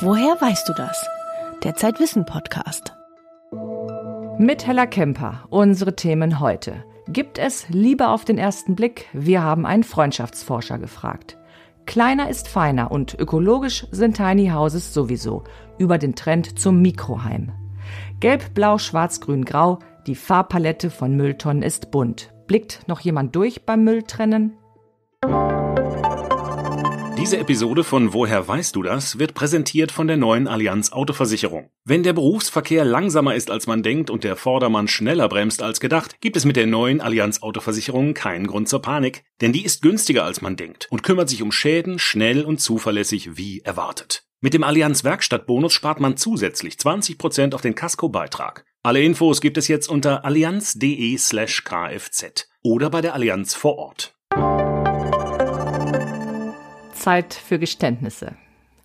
Woher weißt du das? Der Zeitwissen Podcast. Mit Hella Kemper, unsere Themen heute. Gibt es Liebe auf den ersten Blick? Wir haben einen Freundschaftsforscher gefragt. Kleiner ist feiner und ökologisch sind Tiny Houses sowieso. Über den Trend zum Mikroheim. Gelb, Blau, Schwarz, Grün, Grau. Die Farbpalette von Mülltonnen ist bunt. Blickt noch jemand durch beim Mülltrennen? Diese Episode von Woher weißt du das wird präsentiert von der neuen Allianz Autoversicherung. Wenn der Berufsverkehr langsamer ist als man denkt und der Vordermann schneller bremst als gedacht, gibt es mit der neuen Allianz Autoversicherung keinen Grund zur Panik, denn die ist günstiger als man denkt und kümmert sich um Schäden schnell und zuverlässig wie erwartet. Mit dem Allianz Werkstattbonus spart man zusätzlich 20% auf den Casco-Beitrag. Alle Infos gibt es jetzt unter allianz.de slash kfz oder bei der Allianz vor Ort. Zeit für Geständnisse.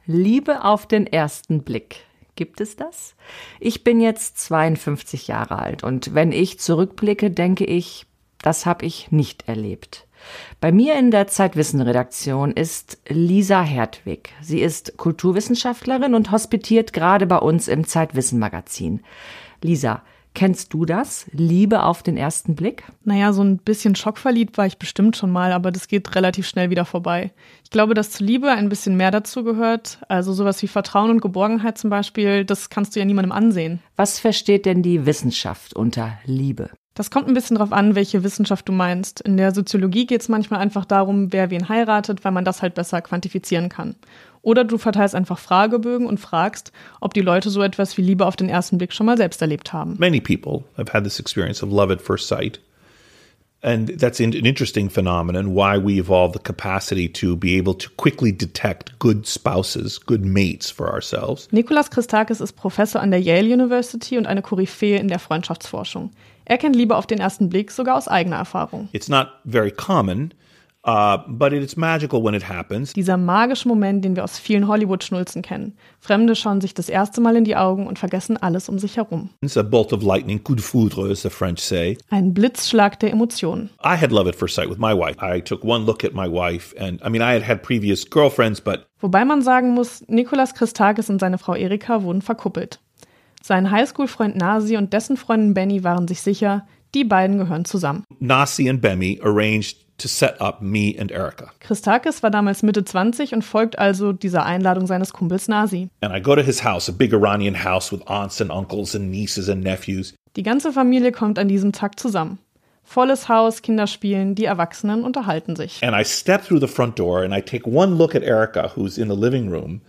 Liebe auf den ersten Blick. Gibt es das? Ich bin jetzt 52 Jahre alt und wenn ich zurückblicke, denke ich, das habe ich nicht erlebt. Bei mir in der Zeitwissen-Redaktion ist Lisa Hertwig. Sie ist Kulturwissenschaftlerin und hospitiert gerade bei uns im Zeitwissen-Magazin. Lisa, Kennst du das? Liebe auf den ersten Blick? Naja, so ein bisschen schockverliebt war ich bestimmt schon mal, aber das geht relativ schnell wieder vorbei. Ich glaube, dass zu Liebe ein bisschen mehr dazu gehört. Also sowas wie Vertrauen und Geborgenheit zum Beispiel, das kannst du ja niemandem ansehen. Was versteht denn die Wissenschaft unter Liebe? Das kommt ein bisschen drauf an, welche Wissenschaft du meinst. In der Soziologie geht es manchmal einfach darum, wer wen heiratet, weil man das halt besser quantifizieren kann. Oder du verteilst einfach Fragebögen und fragst, ob die Leute so etwas wie Liebe auf den ersten Blick schon mal selbst erlebt haben. Many people have had this experience of love at first sight. And that's an interesting phenomenon, why we evolved the capacity to be able to quickly detect good spouses, good mates for ourselves. Nikolas Christakis ist Professor an der Yale University und eine Koryphäe in der Freundschaftsforschung. Er kennt Liebe auf den ersten Blick sogar aus eigener Erfahrung. It's not very common, Uh, but it's magical when it happens. Dieser magische Moment, den wir aus vielen Hollywood-Schnulzen kennen. Fremde schauen sich das erste Mal in die Augen und vergessen alles um sich herum. It's a bolt of lightning, coup de foudre, as the French say. Ein Blitzschlag der Emotionen. I had love at first sight with my wife. I took one look at my wife, and I mean, I had had previous girlfriends, but. Wobei man sagen muss, Nikolas Christakis und seine Frau Erika wurden verkuppelt. Sein Highschool-Freund Nasi und dessen Freundin Benny waren sich sicher, die beiden gehören zusammen. Nasi and Benny arranged to set up me and Erica. Christakis war damals Mitte 20 und folgt also dieser Einladung seines Kumpels Nasi. And I go to his house, a big Iranian house with aunts and uncles and nieces and nephews. Die ganze Familie kommt an diesem Tag zusammen. Volles Haus, Kinder spielen, die Erwachsenen unterhalten sich. And I step through the front door and I take one look at Erica, who's in the living room,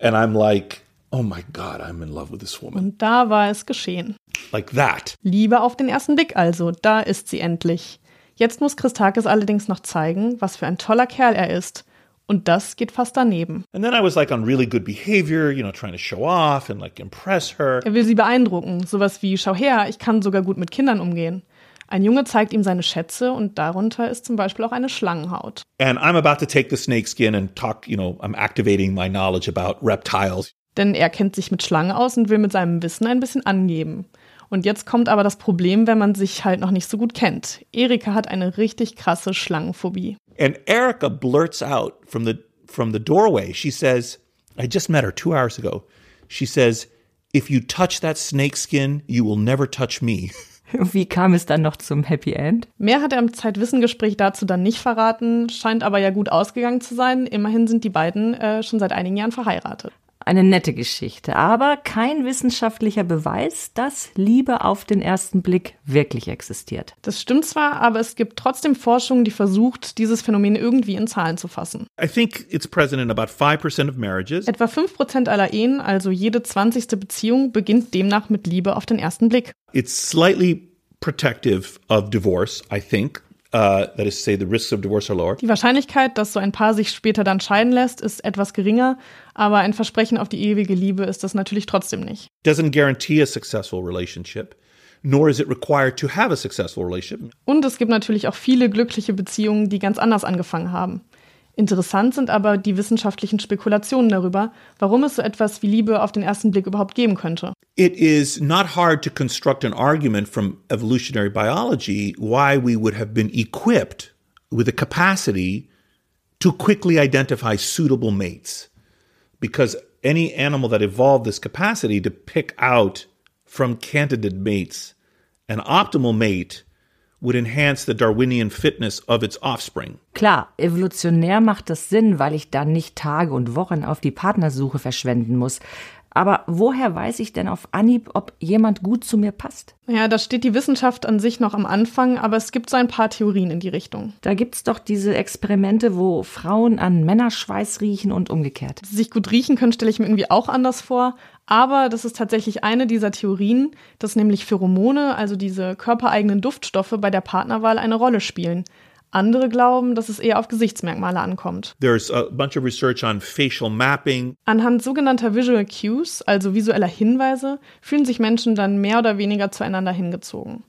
and I'm like, oh my God, I'm in love with this woman. Und da war es geschehen. Like that. Liebe auf den ersten Blick also, da ist sie endlich. Jetzt muss Christakis allerdings noch zeigen, was für ein toller Kerl er ist. Und das geht fast daneben. And then I was like on really good behavior, you know, trying to show off and like impress her. Er will sie beeindrucken, sowas wie schau her, ich kann sogar gut mit Kindern umgehen. Ein Junge zeigt ihm seine Schätze und darunter ist zum Beispiel auch eine Schlangenhaut. And I'm about to take the snake skin and talk, you know, I'm activating my knowledge about reptiles. Denn er kennt sich mit Schlangen aus und will mit seinem Wissen ein bisschen angeben. Und jetzt kommt aber das Problem, wenn man sich halt noch nicht so gut kennt. Erika hat eine richtig krasse Schlangenphobie. And Erica blurts out from the from the doorway. She says, I just met her 2 hours ago. She says, if you touch that snake skin, you will never touch me. Wie kam es dann noch zum Happy End? Mehr hat er im Zeitwissengespräch dazu dann nicht verraten, scheint aber ja gut ausgegangen zu sein. Immerhin sind die beiden äh, schon seit einigen Jahren verheiratet eine nette Geschichte, aber kein wissenschaftlicher Beweis, dass Liebe auf den ersten Blick wirklich existiert. Das stimmt zwar, aber es gibt trotzdem Forschung, die versucht, dieses Phänomen irgendwie in Zahlen zu fassen. I think it's present in about 5% of marriages. Etwa 5% aller Ehen, also jede 20. Beziehung, beginnt demnach mit Liebe auf den ersten Blick. It's slightly protective of divorce, I think. Uh, that is to say, the risks of divorce are lower. Die Wahrscheinlichkeit, dass so ein Paar sich später dann scheiden lässt, ist etwas geringer, aber ein Versprechen auf die ewige Liebe ist das natürlich trotzdem nicht. Doesn't guarantee a successful relationship. Nor is it required to have a successful relationship. Und es gibt natürlich auch viele glückliche Beziehungen, die ganz anders angefangen haben. Interessant sind aber die wissenschaftlichen Spekulationen darüber, warum es so etwas wie Liebe auf den ersten Blick überhaupt geben könnte. It is not hard to construct an argument from evolutionary biology why we would have been equipped with a capacity to quickly identify suitable mates. Because any animal that evolved this capacity to pick out from candidate mates an optimal mate would enhance the Darwinian fitness of its offspring. Klar, evolutionär macht das Sinn, weil ich dann nicht Tage und Wochen auf die Partnersuche verschwenden muss. Aber woher weiß ich denn auf Anhieb, ob jemand gut zu mir passt? Ja, da steht die Wissenschaft an sich noch am Anfang, aber es gibt so ein paar Theorien in die Richtung. Da gibt's doch diese Experimente, wo Frauen an Männerschweiß riechen und umgekehrt. Sich gut riechen können, stelle ich mir irgendwie auch anders vor. Aber das ist tatsächlich eine dieser Theorien, dass nämlich Pheromone, also diese körpereigenen Duftstoffe, bei der Partnerwahl eine Rolle spielen. Andere glauben, dass es eher auf Gesichtsmerkmale ankommt. There's a bunch of research on facial mapping. Anhand sogenannter Visual Cues, also visueller Hinweise, fühlen sich Menschen dann mehr oder weniger zueinander hingezogen.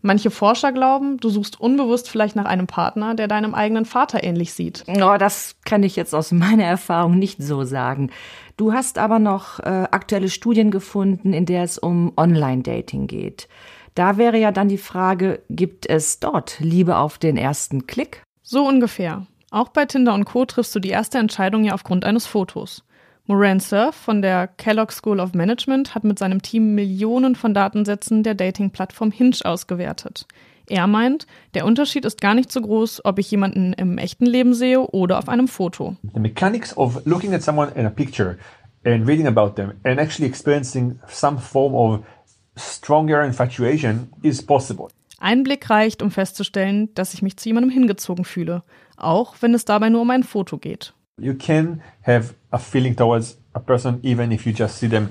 Manche Forscher glauben, du suchst unbewusst vielleicht nach einem Partner, der deinem eigenen Vater ähnlich sieht. Oh, das kann ich jetzt aus meiner Erfahrung nicht so sagen. Du hast aber noch äh, aktuelle Studien gefunden, in der es um Online-Dating geht. Da wäre ja dann die Frage, gibt es dort Liebe auf den ersten Klick? So ungefähr. Auch bei Tinder und Co. triffst du die erste Entscheidung ja aufgrund eines Fotos. Moran Surf von der Kellogg School of Management hat mit seinem Team Millionen von Datensätzen der Dating-Plattform Hinge ausgewertet. Er meint, der Unterschied ist gar nicht so groß, ob ich jemanden im echten Leben sehe oder auf einem Foto. The mechanics of looking at someone in a picture and reading about them and actually experiencing some form of stronger infatuation is possible. Ein Blick reicht, um festzustellen, dass ich mich zu jemandem hingezogen fühle, auch wenn es dabei nur um ein Foto geht. You can have a feeling towards a person even if you just see them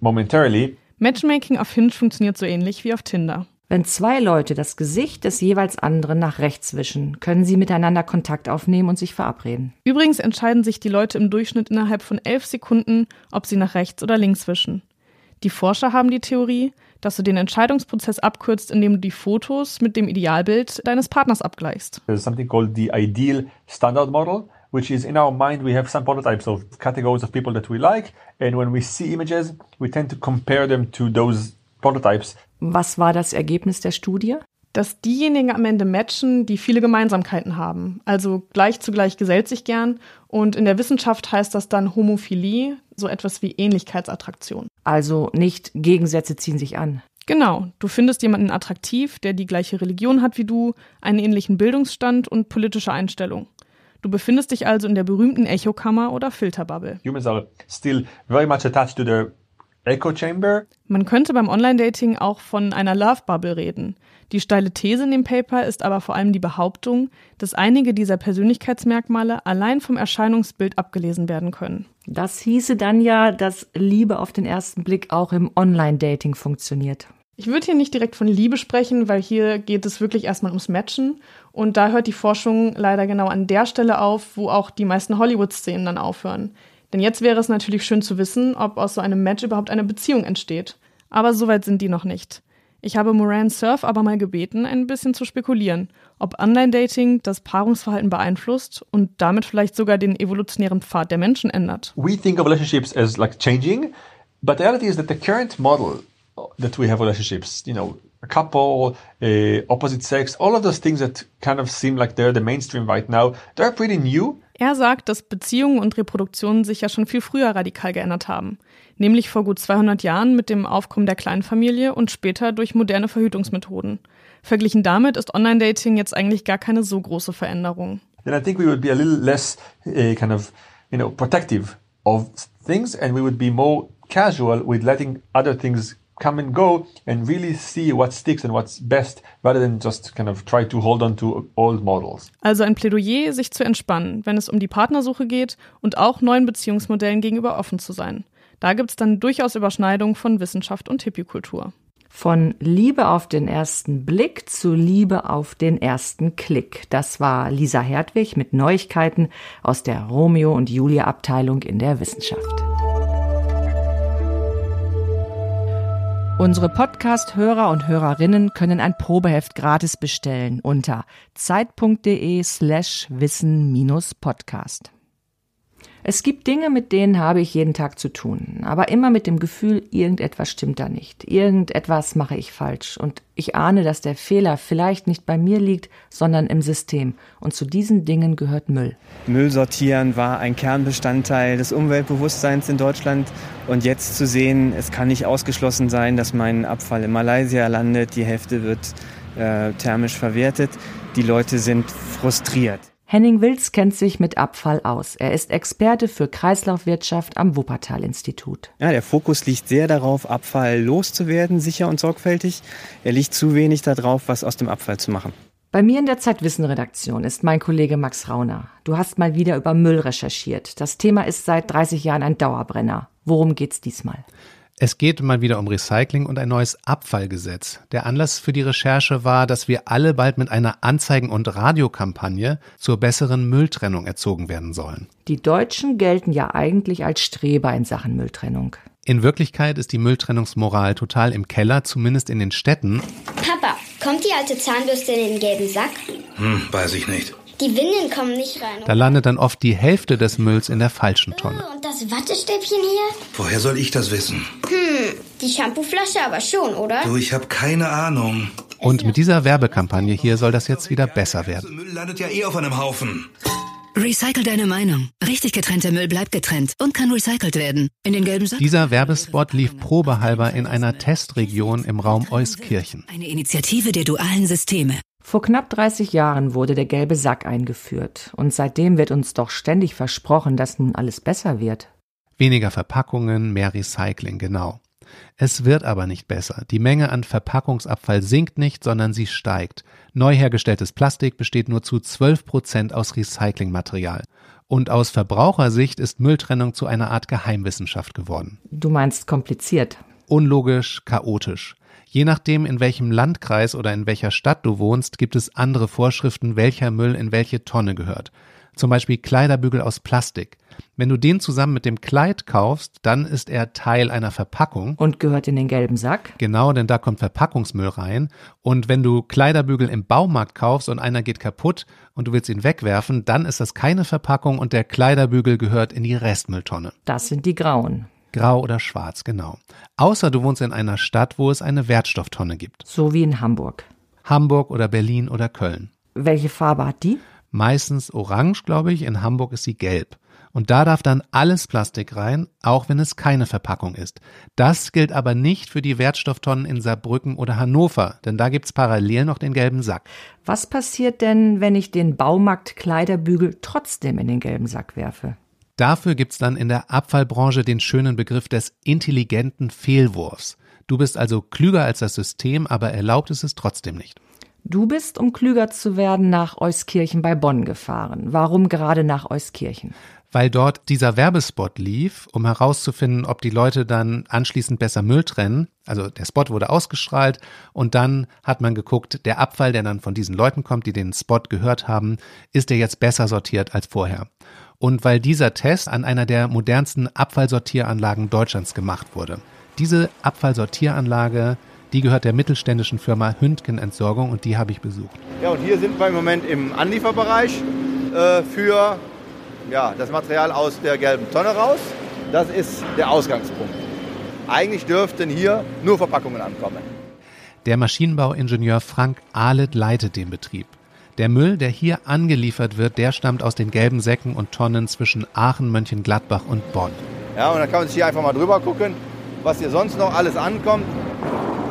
momentarily. Matchmaking auf Hinge funktioniert so ähnlich wie auf Tinder. Wenn zwei Leute das Gesicht des jeweils anderen nach rechts wischen, können sie miteinander Kontakt aufnehmen und sich verabreden. Übrigens entscheiden sich die Leute im Durchschnitt innerhalb von elf Sekunden, ob sie nach rechts oder links wischen. Die Forscher haben die Theorie, dass du den Entscheidungsprozess abkürzt, indem du die Fotos mit dem Idealbild deines Partners abgleichst. There's something called the ideal standard model, which is in our mind we have some prototypes of categories of people that we like, and when we see images, we tend to compare them to those prototypes. Was war das Ergebnis der Studie? Dass diejenigen am Ende matchen, die viele Gemeinsamkeiten haben. Also gleich zu gleich gesellt sich gern. Und in der Wissenschaft heißt das dann Homophilie, so etwas wie Ähnlichkeitsattraktion. Also nicht Gegensätze ziehen sich an. Genau, du findest jemanden attraktiv, der die gleiche Religion hat wie du, einen ähnlichen Bildungsstand und politische Einstellung. Du befindest dich also in der berühmten Echokammer oder Filterbubble. Humans are still very much attached to their echo chamber. Man könnte beim Online-Dating auch von einer Love Bubble reden. Die steile These in dem Paper ist aber vor allem die Behauptung, dass einige dieser Persönlichkeitsmerkmale allein vom Erscheinungsbild abgelesen werden können. Das hieße dann ja, dass Liebe auf den ersten Blick auch im Online-Dating funktioniert. Ich würde hier nicht direkt von Liebe sprechen, weil hier geht es wirklich erstmal ums Matchen. Und da hört die Forschung leider genau an der Stelle auf, wo auch die meisten Hollywood-Szenen dann aufhören. Denn jetzt wäre es natürlich schön zu wissen, ob aus so einem Match überhaupt eine Beziehung entsteht. Aber soweit sind die noch nicht. Ich habe Moran Surf aber mal gebeten, ein bisschen zu spekulieren, ob Online-Dating das Paarungsverhalten beeinflusst und damit vielleicht sogar den evolutionären Pfad der Menschen ändert. We think of relationships as like changing, but the reality is that the current model that we have relationships, you know, a couple, uh, opposite sex, all of those things that kind of seem like they're the mainstream right now, they're pretty new. Er sagt, dass Beziehungen und Reproduktion sich ja schon viel früher radikal geändert haben, nämlich vor gut 200 Jahren mit dem Aufkommen der Kleinfamilie und später durch moderne Verhütungsmethoden. Verglichen damit ist Online-Dating jetzt eigentlich gar keine so große Veränderung. Then I think we would be a little less uh, kind of, you know, protective of things and we would be more casual with letting other things come and go and really see what sticks and what's best rather than just kind of try to hold on to old models. Also ein Plädoyer, sich zu entspannen, wenn es um die Partnersuche geht und auch neuen Beziehungsmodellen gegenüber offen zu sein. Da gibt's dann durchaus Überschneidungen von Wissenschaft und Hippiekultur. Von Liebe auf den ersten Blick zu Liebe auf den ersten Klick. Das war Lisa Hertwig mit Neuigkeiten aus der Romeo und Julia Abteilung in der Wissenschaft. Unsere Podcast-Hörer und Hörerinnen können ein Probeheft gratis bestellen unter zeit.de slash wissen-podcast. Es gibt Dinge, mit denen habe ich jeden Tag zu tun, aber immer mit dem Gefühl, irgendetwas stimmt da nicht, irgendetwas mache ich falsch. Und ich ahne, dass der Fehler vielleicht nicht bei mir liegt, sondern im System. Und zu diesen Dingen gehört Müll. Müll sortieren war ein Kernbestandteil des Umweltbewusstseins in Deutschland. Und jetzt zu sehen, es kann nicht ausgeschlossen sein, dass mein Abfall in Malaysia landet, die Hälfte wird äh, thermisch verwertet, die Leute sind frustriert. Henning Wilz kennt sich mit Abfall aus. Er ist Experte für Kreislaufwirtschaft am Wuppertal-Institut. Ja, der Fokus liegt sehr darauf, Abfall loszuwerden, sicher und sorgfältig. Er liegt zu wenig darauf, was aus dem Abfall zu machen. Bei mir in der Zeitwissen-Redaktion ist mein Kollege Max Rauner. Du hast mal wieder über Müll recherchiert. Das Thema ist seit 30 Jahren ein Dauerbrenner. Worum geht's diesmal? Es geht mal wieder um Recycling und ein neues Abfallgesetz. Der Anlass für die Recherche war, dass wir alle bald mit einer Anzeigen- und Radiokampagne zur besseren Mülltrennung erzogen werden sollen. Die Deutschen gelten ja eigentlich als Streber in Sachen Mülltrennung. In Wirklichkeit ist die Mülltrennungsmoral total im Keller, zumindest in den Städten. Papa, kommt die alte Zahnbürste in den gelben Sack? Hm, weiß ich nicht. Die Windeln kommen nicht rein. Da landet dann oft die Hälfte des Mülls in der falschen Tonne. Und das Wattestäbchen hier? Woher soll ich das wissen? Hm, die Shampooflasche aber schon, oder? Du, ich habe keine Ahnung. Und mit dieser Werbekampagne hier soll das jetzt wieder besser werden. Müll landet ja eh auf einem Haufen. Recycle deine Meinung. Richtig getrennter Müll bleibt getrennt und kann recycelt werden. In den gelben Sack. Dieser Werbespot lief probehalber in einer Testregion im Raum Euskirchen. Eine Initiative der dualen Systeme. Vor knapp 30 Jahren wurde der gelbe Sack eingeführt. Und seitdem wird uns doch ständig versprochen, dass nun alles besser wird. Weniger Verpackungen, mehr Recycling, genau. Es wird aber nicht besser. Die Menge an Verpackungsabfall sinkt nicht, sondern sie steigt. Neu hergestelltes Plastik besteht nur zu 12 Prozent aus Recyclingmaterial. Und aus Verbrauchersicht ist Mülltrennung zu einer Art Geheimwissenschaft geworden. Du meinst kompliziert. Unlogisch, chaotisch. Je nachdem, in welchem Landkreis oder in welcher Stadt du wohnst, gibt es andere Vorschriften, welcher Müll in welche Tonne gehört. Zum Beispiel Kleiderbügel aus Plastik. Wenn du den zusammen mit dem Kleid kaufst, dann ist er Teil einer Verpackung. Und gehört in den gelben Sack? Genau, denn da kommt Verpackungsmüll rein. Und wenn du Kleiderbügel im Baumarkt kaufst und einer geht kaputt und du willst ihn wegwerfen, dann ist das keine Verpackung und der Kleiderbügel gehört in die Restmülltonne. Das sind die grauen. Grau oder schwarz, genau. Außer du wohnst in einer Stadt, wo es eine Wertstofftonne gibt. So wie in Hamburg. Hamburg oder Berlin oder Köln. Welche Farbe hat die? Meistens orange, glaube ich. In Hamburg ist sie gelb. Und da darf dann alles Plastik rein, auch wenn es keine Verpackung ist. Das gilt aber nicht für die Wertstofftonnen in Saarbrücken oder Hannover, denn da gibt's parallel noch den gelben Sack. Was passiert denn, wenn ich den Baumarkt-Kleiderbügel trotzdem in den gelben Sack werfe? Dafür gibt's dann in der Abfallbranche den schönen Begriff des intelligenten Fehlwurfs. Du bist also klüger als das System, aber erlaubt es es trotzdem nicht. Du bist, um klüger zu werden, nach Euskirchen bei Bonn gefahren. Warum gerade nach Euskirchen? weil dort dieser Werbespot lief, um herauszufinden, ob die Leute dann anschließend besser Müll trennen. Also der Spot wurde ausgestrahlt und dann hat man geguckt, der Abfall, der dann von diesen Leuten kommt, die den Spot gehört haben, ist der jetzt besser sortiert als vorher. Und weil dieser Test an einer der modernsten Abfallsortieranlagen Deutschlands gemacht wurde. Diese Abfallsortieranlage die gehört der mittelständischen Firma Hündgen Entsorgung und die habe ich besucht. Ja, und hier sind wir im Moment im Anlieferbereich äh, für ja, das Material aus der gelben Tonne raus. Das ist der Ausgangspunkt. Eigentlich dürften hier nur Verpackungen ankommen. Der Maschinenbauingenieur Frank Ahlet leitet den Betrieb. Der Müll, der hier angeliefert wird, der stammt aus den gelben Säcken und Tonnen zwischen Aachen, Mönchengladbach und Bonn. Ja, und dann kann man sich hier einfach mal drüber gucken, was hier sonst noch alles ankommt.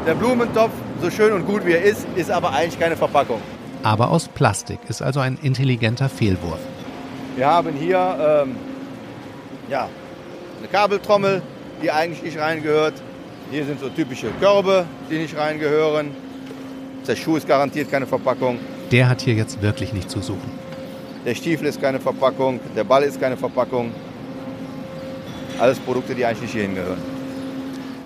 Der Blumentopf, so schön und gut wie er ist, ist aber eigentlich keine Verpackung. Aber aus Plastik ist also ein intelligenter Fehlwurf. Wir haben hier ähm, ja, eine Kabeltrommel, die eigentlich nicht reingehört. Hier sind so typische Körbe, die nicht reingehören. Der Schuh ist garantiert keine Verpackung. Der hat hier jetzt wirklich nicht zu suchen. Der Stiefel ist keine Verpackung, der Ball ist keine Verpackung. Alles Produkte, die eigentlich nicht hierhin gehören.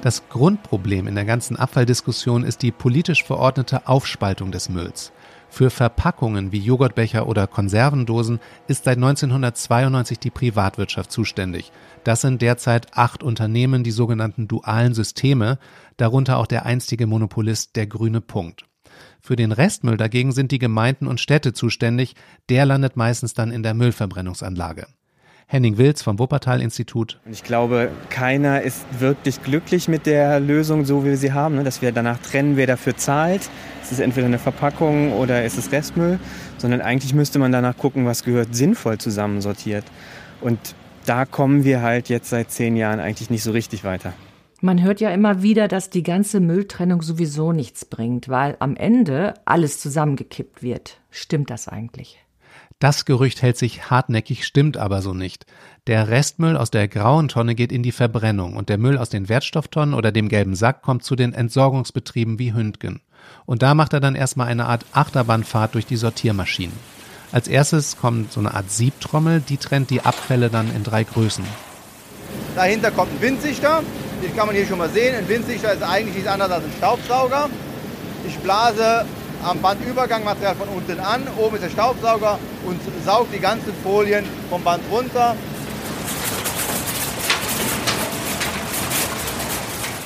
Das Grundproblem in der ganzen Abfalldiskussion ist die politisch verordnete Aufspaltung des Mülls. Für Verpackungen wie Joghurtbecher oder Konservendosen ist seit 1992 die Privatwirtschaft zuständig. Das sind derzeit acht Unternehmen, die sogenannten dualen Systeme, darunter auch der einstige Monopolist der Grüne Punkt. Für den Restmüll dagegen sind die Gemeinden und Städte zuständig, der landet meistens dann in der Müllverbrennungsanlage. Henning Wilz vom Wuppertal-Institut. Ich glaube, keiner ist wirklich glücklich mit der Lösung, so wie wir sie haben, ne? dass wir danach trennen, wer dafür zahlt. Ist es entweder eine Verpackung oder ist es Restmüll? Sondern eigentlich müsste man danach gucken, was gehört sinnvoll zusammensortiert. Und da kommen wir halt jetzt seit zehn Jahren eigentlich nicht so richtig weiter. Man hört ja immer wieder, dass die ganze Mülltrennung sowieso nichts bringt, weil am Ende alles zusammengekippt wird. Stimmt das eigentlich? Das Gerücht hält sich hartnäckig, stimmt aber so nicht. Der Restmüll aus der grauen Tonne geht in die Verbrennung und der Müll aus den Wertstofftonnen oder dem gelben Sack kommt zu den Entsorgungsbetrieben wie Hündgen. Und da macht er dann erstmal eine Art Achterbahnfahrt durch die Sortiermaschinen. Als erstes kommt so eine Art Siebtrommel, die trennt die Abfälle dann in drei Größen. Dahinter kommt ein Windsichter, den kann man hier schon mal sehen. Ein Windsichter ist eigentlich nichts anderes als ein Staubsauger. Ich blase am Bandübergangmaterial von unten an, oben ist der Staubsauger und saugt die ganzen Folien vom Band runter.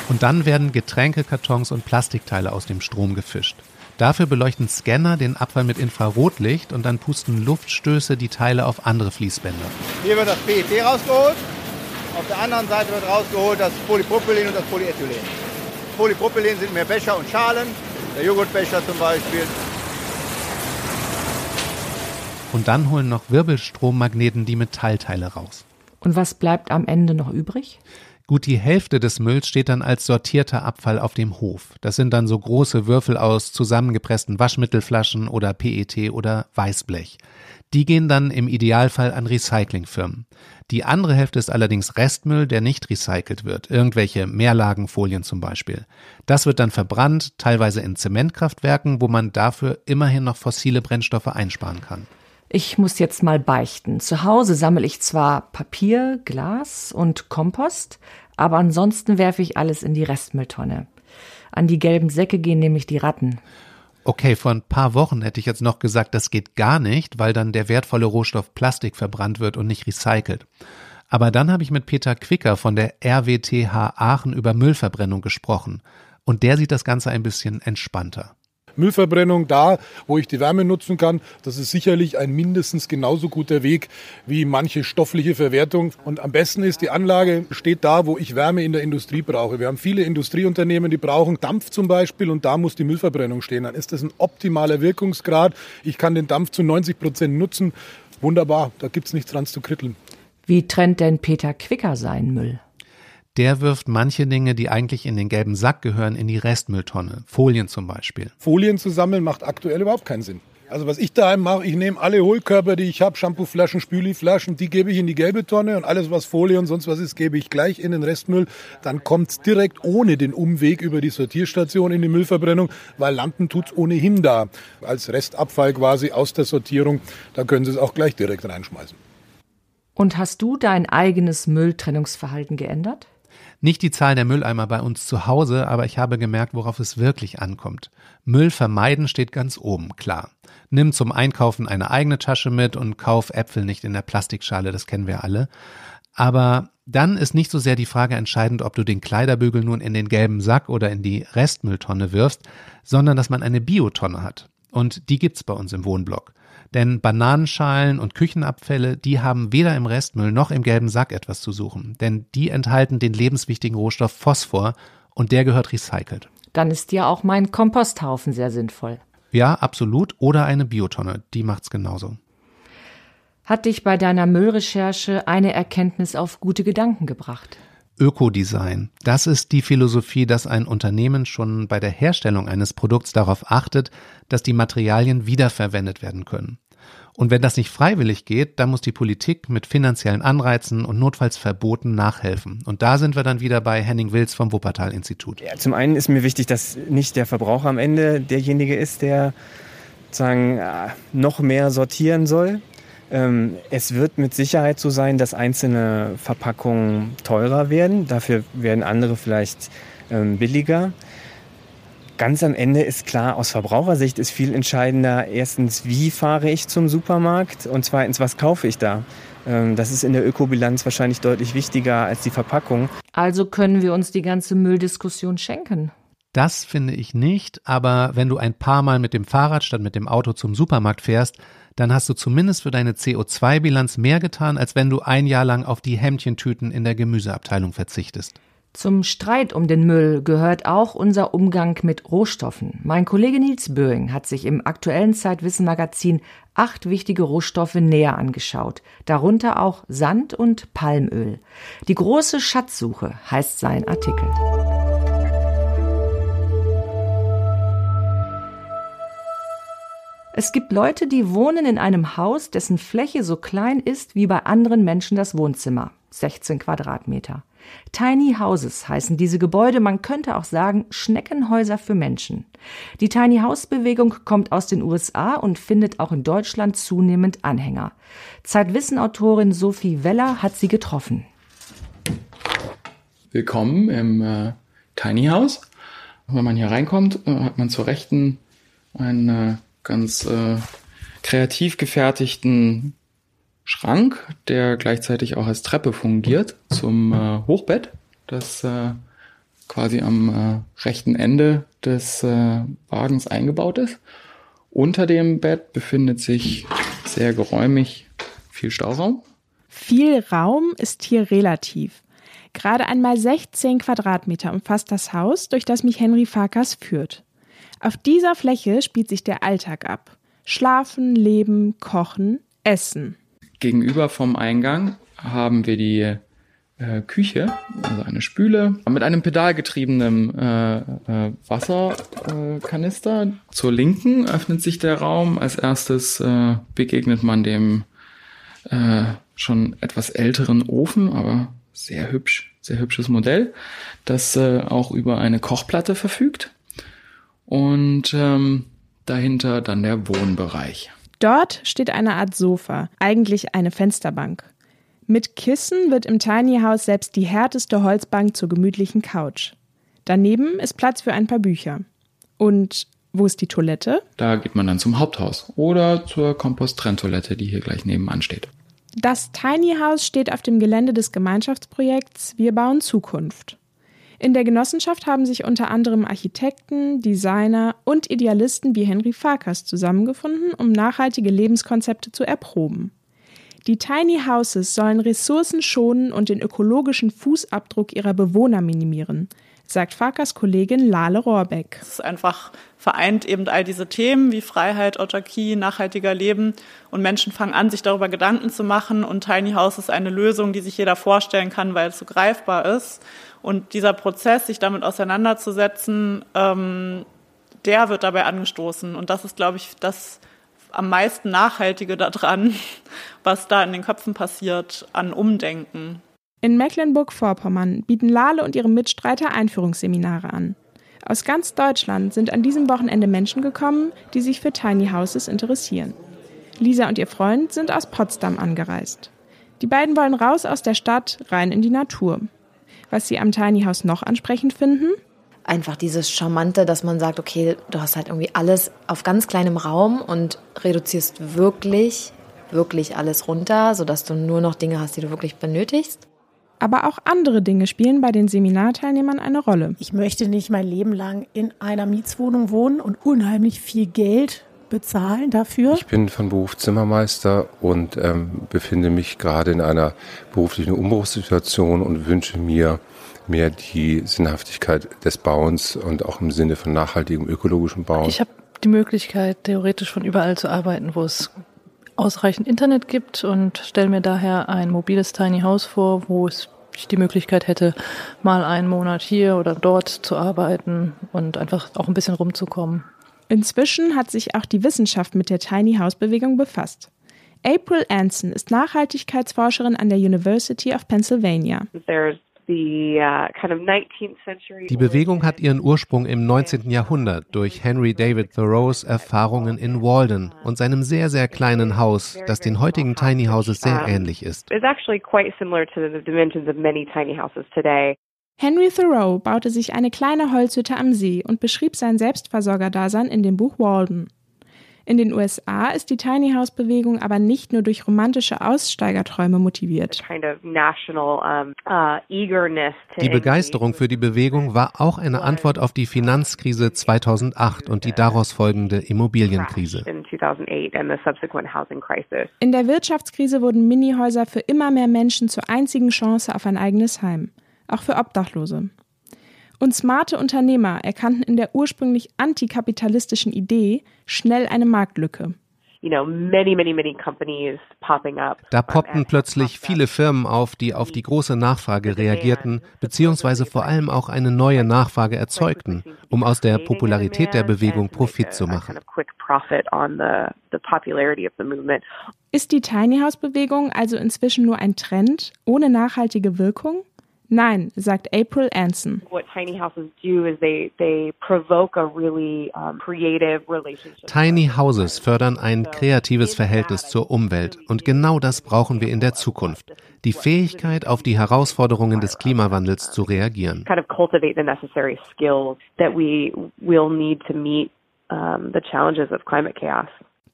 Und dann werden Getränkekartons und Plastikteile aus dem Strom gefischt. Dafür beleuchten Scanner den Abfall mit Infrarotlicht und dann pusten Luftstöße die Teile auf andere Fließbänder. Hier wird das PET rausgeholt. Auf der anderen Seite wird rausgeholt das Polypropylen und das Polyethylen. Polypropylen sind mehr Becher und Schalen, der Joghurtbecher zum Beispiel. Und dann holen noch Wirbelstrommagneten die Metallteile raus. Und was bleibt am Ende noch übrig? Gut die Hälfte des Mülls steht dann als sortierter Abfall auf dem Hof. Das sind dann so große Würfel aus zusammengepressten Waschmittelflaschen oder PET oder Weißblech. Die gehen dann im Idealfall an Recyclingfirmen. Die andere Hälfte ist allerdings Restmüll, der nicht recycelt wird, irgendwelche Mehrlagenfolien zum Beispiel. Das wird dann verbrannt, teilweise in Zementkraftwerken, wo man dafür immerhin noch fossile Brennstoffe einsparen kann. Ich muss jetzt mal beichten. Zu Hause sammle ich zwar Papier, Glas und Kompost, aber ansonsten werfe ich alles in die Restmülltonne. An die gelben Säcke gehen nämlich die Ratten. Okay, vor ein paar Wochen hätte ich jetzt noch gesagt, das geht gar nicht, weil dann der wertvolle Rohstoff Plastik verbrannt wird und nicht recycelt. Aber dann habe ich mit Peter Quicker von der RWTH Aachen über Müllverbrennung gesprochen. Und der sieht das Ganze ein bisschen entspannter. Müllverbrennung da, wo ich die Wärme nutzen kann. Das ist sicherlich ein mindestens genauso guter Weg wie manche stoffliche Verwertung. Und am besten ist, die Anlage steht da, wo ich Wärme in der Industrie brauche. Wir haben viele Industrieunternehmen, die brauchen Dampf zum Beispiel und da muss die Müllverbrennung stehen. Dann ist das ein optimaler Wirkungsgrad. Ich kann den Dampf zu 90 Prozent nutzen. Wunderbar, da gibt es nichts dran zu kritteln. Wie trennt denn Peter Quicker seinen Müll? Der wirft manche Dinge, die eigentlich in den gelben Sack gehören, in die Restmülltonne. Folien zum Beispiel. Folien zu sammeln macht aktuell überhaupt keinen Sinn. Also was ich daheim mache, ich nehme alle Hohlkörper, die ich habe, Shampooflaschen, Spüliflaschen, die gebe ich in die gelbe Tonne und alles, was Folie und sonst was ist, gebe ich gleich in den Restmüll. Dann kommt es direkt ohne den Umweg über die Sortierstation in die Müllverbrennung, weil landen tut es ohnehin da. Als Restabfall quasi aus der Sortierung, da können Sie es auch gleich direkt reinschmeißen. Und hast du dein eigenes Mülltrennungsverhalten geändert? Nicht die Zahl der Mülleimer bei uns zu Hause, aber ich habe gemerkt, worauf es wirklich ankommt. Müll vermeiden steht ganz oben, klar. Nimm zum Einkaufen eine eigene Tasche mit und kauf Äpfel nicht in der Plastikschale, das kennen wir alle. Aber dann ist nicht so sehr die Frage entscheidend, ob du den Kleiderbügel nun in den gelben Sack oder in die Restmülltonne wirfst, sondern dass man eine Biotonne hat. Und die gibt's bei uns im Wohnblock. Denn Bananenschalen und Küchenabfälle, die haben weder im Restmüll noch im gelben Sack etwas zu suchen. Denn die enthalten den lebenswichtigen Rohstoff Phosphor und der gehört recycelt. Dann ist ja auch mein Komposthaufen sehr sinnvoll. Ja, absolut. Oder eine Biotonne, die macht's genauso. Hat dich bei deiner Müllrecherche eine Erkenntnis auf gute Gedanken gebracht? Ökodesign. Das ist die Philosophie, dass ein Unternehmen schon bei der Herstellung eines Produkts darauf achtet, dass die Materialien wiederverwendet werden können. Und wenn das nicht freiwillig geht, dann muss die Politik mit finanziellen Anreizen und notfalls Verboten nachhelfen. Und da sind wir dann wieder bei Henning Wills vom Wuppertal-Institut. Ja, zum einen ist mir wichtig, dass nicht der Verbraucher am Ende derjenige ist, der sagen, äh, noch mehr sortieren soll, ähm, es wird mit Sicherheit so sein, dass einzelne Verpackungen teurer werden. Dafür werden andere vielleicht ähm, billiger. Ganz am Ende ist klar, aus Verbrauchersicht ist viel entscheidender, erstens, wie fahre ich zum Supermarkt und zweitens, was kaufe ich da. Ähm, das ist in der Ökobilanz wahrscheinlich deutlich wichtiger als die Verpackung. Also können wir uns die ganze Mülldiskussion schenken. Das finde ich nicht, aber wenn du ein paar Mal mit dem Fahrrad statt mit dem Auto zum Supermarkt fährst, dann hast du zumindest für deine CO2-Bilanz mehr getan, als wenn du ein Jahr lang auf die Hemdchentüten in der Gemüseabteilung verzichtest. Zum Streit um den Müll gehört auch unser Umgang mit Rohstoffen. Mein Kollege Nils Böing hat sich im aktuellen Zeitwissen Magazin acht wichtige Rohstoffe näher angeschaut, darunter auch Sand und Palmöl. Die große Schatzsuche heißt sein Artikel. Es gibt Leute, die wohnen in einem Haus, dessen Fläche so klein ist wie bei anderen Menschen das Wohnzimmer. 16 Quadratmeter. Tiny Houses heißen diese Gebäude, man könnte auch sagen Schneckenhäuser für Menschen. Die Tiny House Bewegung kommt aus den USA und findet auch in Deutschland zunehmend Anhänger. Zeitwissen-Autorin Sophie Weller hat sie getroffen. Willkommen im äh, Tiny House. Wenn man hier reinkommt, äh, hat man zur Rechten einen äh, ganz äh, kreativ gefertigten Schrank, der gleichzeitig auch als Treppe fungiert zum äh, Hochbett, das äh, quasi am äh, rechten Ende des äh, Wagens eingebaut ist. Unter dem Bett befindet sich sehr geräumig viel Stauraum. Viel Raum ist hier relativ. Gerade einmal 16 Quadratmeter umfasst das Haus, durch das mich Henry Farkas führt. Auf dieser Fläche spielt sich der Alltag ab. Schlafen, leben, kochen, essen. Gegenüber vom Eingang haben wir die äh, Küche, also eine Spüle mit einem pedalgetriebenen äh, äh, Wasserkanister. Zur Linken öffnet sich der Raum. Als erstes äh, begegnet man dem äh, schon etwas älteren Ofen, aber sehr hübsch, sehr hübsches Modell, das äh, auch über eine Kochplatte verfügt. Und ähm, dahinter dann der Wohnbereich. Dort steht eine Art Sofa, eigentlich eine Fensterbank. Mit Kissen wird im Tiny House selbst die härteste Holzbank zur gemütlichen Couch. Daneben ist Platz für ein paar Bücher. Und wo ist die Toilette? Da geht man dann zum Haupthaus oder zur Kompost-Trenntoilette, die hier gleich nebenan steht. Das Tiny House steht auf dem Gelände des Gemeinschaftsprojekts Wir bauen Zukunft. In der Genossenschaft haben sich unter anderem Architekten, Designer und Idealisten wie Henry Farkas zusammengefunden, um nachhaltige Lebenskonzepte zu erproben. Die Tiny Houses sollen Ressourcen schonen und den ökologischen Fußabdruck ihrer Bewohner minimieren, sagt Farkas Kollegin Lale Rohrbeck. Es ist einfach vereint eben all diese Themen wie Freiheit, Autarkie, nachhaltiger Leben und Menschen fangen an, sich darüber Gedanken zu machen und Tiny House ist eine Lösung, die sich jeder vorstellen kann, weil es so greifbar ist. Und dieser Prozess, sich damit auseinanderzusetzen, ähm, der wird dabei angestoßen. Und das ist, glaube ich, das am meisten Nachhaltige daran, was da in den Köpfen passiert an Umdenken. In Mecklenburg-Vorpommern bieten Lale und ihre Mitstreiter Einführungsseminare an. Aus ganz Deutschland sind an diesem Wochenende Menschen gekommen, die sich für Tiny Houses interessieren. Lisa und ihr Freund sind aus Potsdam angereist. Die beiden wollen raus aus der Stadt, rein in die Natur was Sie am Tiny House noch ansprechend finden? Einfach dieses Charmante, dass man sagt, okay, du hast halt irgendwie alles auf ganz kleinem Raum und reduzierst wirklich, wirklich alles runter, sodass du nur noch Dinge hast, die du wirklich benötigst. Aber auch andere Dinge spielen bei den Seminarteilnehmern eine Rolle. Ich möchte nicht mein Leben lang in einer Mietswohnung wohnen und unheimlich viel Geld bezahlen dafür? Ich bin von Beruf Zimmermeister und ähm, befinde mich gerade in einer beruflichen Umbruchssituation und wünsche mir mehr die Sinnhaftigkeit des Bauens und auch im Sinne von nachhaltigem ökologischem Bauen. Ich habe die Möglichkeit, theoretisch von überall zu arbeiten, wo es ausreichend Internet gibt und stelle mir daher ein mobiles Tiny House vor, wo es ich die Möglichkeit hätte, mal einen Monat hier oder dort zu arbeiten und einfach auch ein bisschen rumzukommen. Inzwischen hat sich auch die Wissenschaft mit der Tiny House Bewegung befasst. April Anson ist Nachhaltigkeitsforscherin an der University of Pennsylvania. Uh, die Bewegung hat ihren Ursprung im 19. Jahrhundert durch Henry David Thoreaus Erfahrungen in Walden und seinem sehr, sehr kleinen Haus, das den heutigen Tiny Houses sehr ähnlich ist. Henry Thoreau baute sich eine kleine Holzhütte am See und beschrieb sein Selbstversorgerdasein in dem Buch Walden. In den USA ist die Tiny House Bewegung aber nicht nur durch romantische Aussteigerträume motiviert. uh, Die Begeisterung für die Bewegung war auch eine Antwort auf die Finanzkrise 2008 und die daraus folgende Immobilienkrise. In der Wirtschaftskrise wurden Minihäuser für immer mehr Menschen zur einzigen Chance auf ein eigenes Heim, auch für Obdachlose. Und smarte Unternehmer erkannten in der ursprünglich antikapitalistischen Idee schnell eine Marktlücke. Da poppten plötzlich viele Firmen auf, die auf die große Nachfrage reagierten, beziehungsweise vor allem auch eine neue Nachfrage erzeugten, um aus der Popularität der Bewegung Profit zu machen. Ist die Tiny House Bewegung also inzwischen nur ein Trend ohne nachhaltige Wirkung? Nein, sagt April Anson. Tiny Houses fördern ein kreatives Verhältnis zur Umwelt und genau das brauchen wir in der Zukunft. Die Fähigkeit, auf die Herausforderungen des Klimawandels zu reagieren.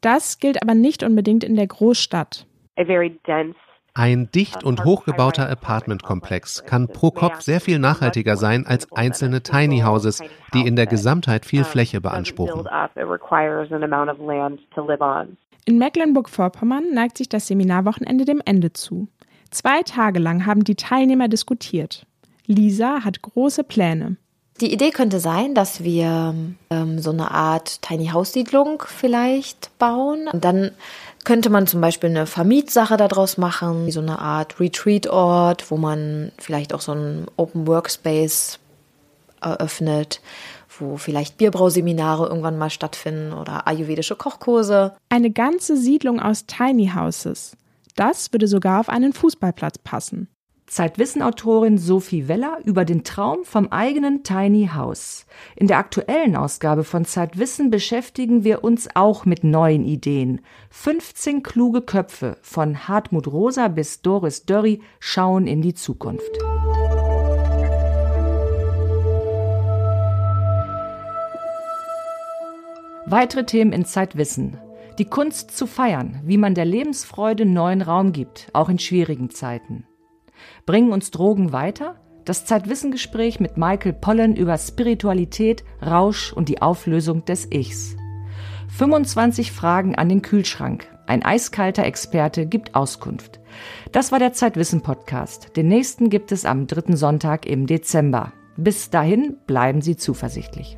Das gilt aber nicht unbedingt in der Großstadt. Ein dicht und hochgebauter Apartmentkomplex kann pro Kopf sehr viel nachhaltiger sein als einzelne Tiny Houses, die in der Gesamtheit viel Fläche beanspruchen. In Mecklenburg-Vorpommern neigt sich das Seminarwochenende dem Ende zu. Zwei Tage lang haben die Teilnehmer diskutiert. Lisa hat große Pläne. Die Idee könnte sein, dass wir ähm, so eine Art Tiny House Siedlung vielleicht bauen. Und dann könnte man zum Beispiel eine Vermietsache daraus machen, wie so eine Art Retreat-Ort, wo man vielleicht auch so einen Open Workspace eröffnet, wo vielleicht Bierbrauseminare irgendwann mal stattfinden oder ayurvedische Kochkurse. Eine ganze Siedlung aus Tiny Houses. Das würde sogar auf einen Fußballplatz passen. Zeitwissen-Autorin Sophie Weller über den Traum vom eigenen Tiny House. In der aktuellen Ausgabe von Zeitwissen beschäftigen wir uns auch mit neuen Ideen. 15 kluge Köpfe von Hartmut Rosa bis Doris Dörri schauen in die Zukunft. Weitere Themen in Zeitwissen. Die Kunst zu feiern, wie man der Lebensfreude neuen Raum gibt, auch in schwierigen Zeiten. Bringen uns Drogen weiter? Das Zeitwissengespräch mit Michael Pollen über Spiritualität, Rausch und die Auflösung des Ichs. 25 Fragen an den Kühlschrank. Ein eiskalter Experte gibt Auskunft. Das war der Zeitwissen Podcast. Den nächsten gibt es am dritten Sonntag im Dezember. Bis dahin bleiben Sie zuversichtlich.